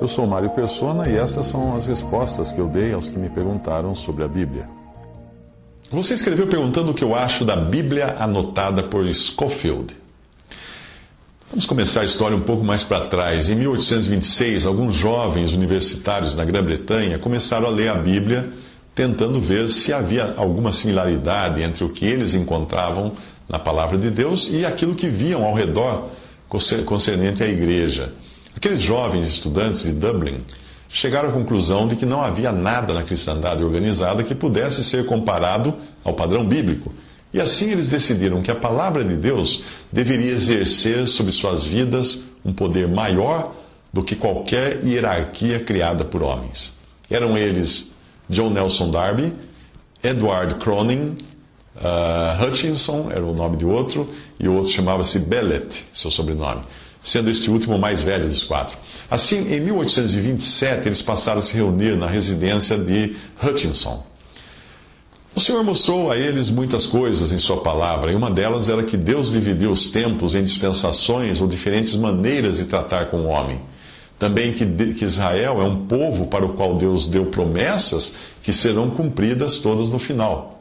Eu sou Mário Persona e essas são as respostas que eu dei aos que me perguntaram sobre a Bíblia. Você escreveu perguntando o que eu acho da Bíblia anotada por Scofield. Vamos começar a história um pouco mais para trás. Em 1826, alguns jovens universitários na Grã-Bretanha começaram a ler a Bíblia, tentando ver se havia alguma similaridade entre o que eles encontravam na palavra de Deus e aquilo que viam ao redor concernente à igreja. Aqueles jovens estudantes de Dublin chegaram à conclusão de que não havia nada na cristandade organizada que pudesse ser comparado ao padrão bíblico e assim eles decidiram que a palavra de Deus deveria exercer sobre suas vidas um poder maior do que qualquer hierarquia criada por homens. Eram eles John Nelson Darby, Edward Cronin, uh, Hutchinson, era o nome de outro, e o outro chamava-se Bellet, seu sobrenome, sendo este último o mais velho dos quatro. Assim, em 1827, eles passaram a se reunir na residência de Hutchinson. O Senhor mostrou a eles muitas coisas em Sua palavra, e uma delas era que Deus dividiu os tempos em dispensações ou diferentes maneiras de tratar com o homem. Também que, que Israel é um povo para o qual Deus deu promessas que serão cumpridas todas no final.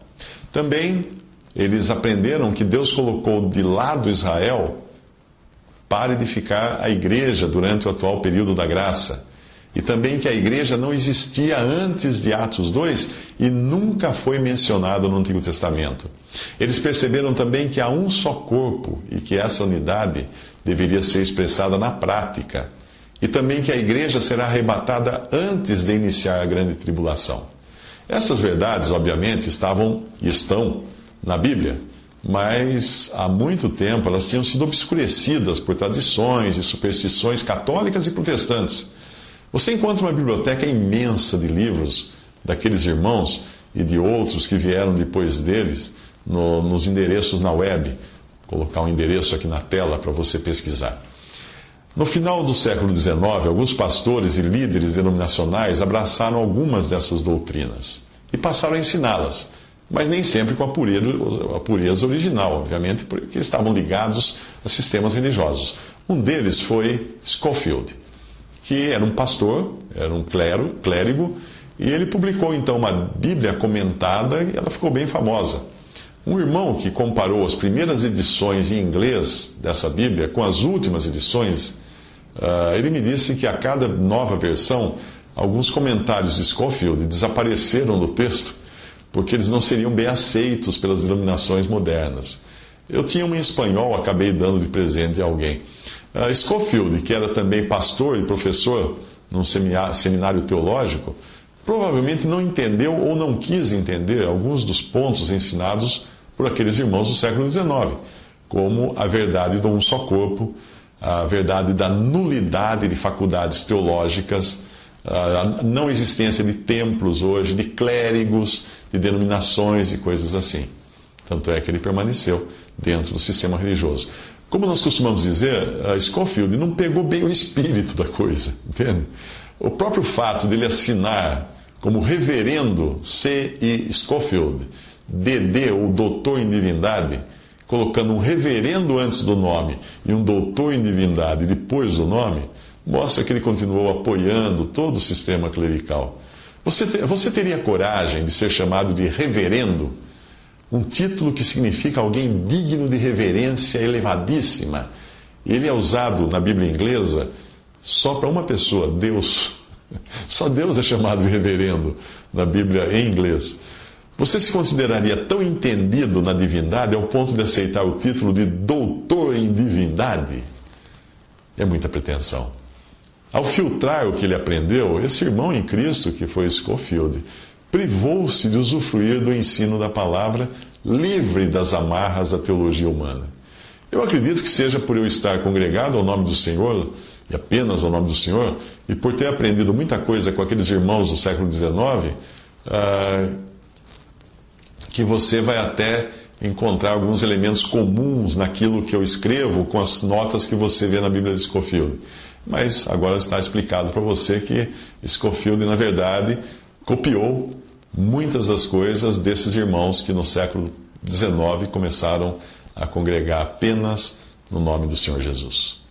Também eles aprenderam que Deus colocou de lado Israel para edificar a igreja durante o atual período da graça e também que a igreja não existia antes de Atos 2 e nunca foi mencionada no Antigo Testamento. Eles perceberam também que há um só corpo e que essa unidade deveria ser expressada na prática. E também que a igreja será arrebatada antes de iniciar a grande tribulação. Essas verdades, obviamente, estavam e estão na Bíblia, mas há muito tempo elas tinham sido obscurecidas por tradições e superstições católicas e protestantes. Você encontra uma biblioteca imensa de livros daqueles irmãos e de outros que vieram depois deles no, nos endereços na web. Vou colocar um endereço aqui na tela para você pesquisar. No final do século XIX, alguns pastores e líderes denominacionais abraçaram algumas dessas doutrinas e passaram a ensiná-las, mas nem sempre com a pureza, a pureza original, obviamente, porque estavam ligados a sistemas religiosos. Um deles foi Scofield que era um pastor, era um clero, clérigo, e ele publicou então uma Bíblia comentada e ela ficou bem famosa. Um irmão que comparou as primeiras edições em inglês dessa Bíblia com as últimas edições, uh, ele me disse que a cada nova versão, alguns comentários de Scofield desapareceram do texto, porque eles não seriam bem aceitos pelas denominações modernas. Eu tinha uma em espanhol, acabei dando de presente a alguém. Uh, Schofield, que era também pastor e professor num seminário teológico, provavelmente não entendeu ou não quis entender alguns dos pontos ensinados por aqueles irmãos do século XIX, como a verdade do um só corpo, a verdade da nulidade de faculdades teológicas, a não existência de templos hoje, de clérigos, de denominações e coisas assim. Tanto é que ele permaneceu dentro do sistema religioso. Como nós costumamos dizer, a Schofield não pegou bem o espírito da coisa, entende? O próprio fato dele assinar como reverendo C. E. Schofield, DD, ou doutor em divindade, colocando um reverendo antes do nome e um doutor em divindade depois do nome, mostra que ele continuou apoiando todo o sistema clerical. Você, você teria coragem de ser chamado de reverendo? um título que significa alguém digno de reverência elevadíssima. Ele é usado na Bíblia inglesa só para uma pessoa, Deus. Só Deus é chamado de reverendo na Bíblia em inglês. Você se consideraria tão entendido na divindade ao ponto de aceitar o título de doutor em divindade? É muita pretensão. Ao filtrar o que ele aprendeu, esse irmão em Cristo, que foi Scofield, privou-se de usufruir do ensino da palavra, livre das amarras da teologia humana. Eu acredito que seja por eu estar congregado ao nome do Senhor, e apenas ao nome do Senhor, e por ter aprendido muita coisa com aqueles irmãos do século XIX, ah, que você vai até encontrar alguns elementos comuns naquilo que eu escrevo com as notas que você vê na Bíblia de Scofield. Mas agora está explicado para você que Scofield, na verdade, copiou muitas das coisas desses irmãos que no século XIX começaram a congregar apenas no nome do Senhor Jesus.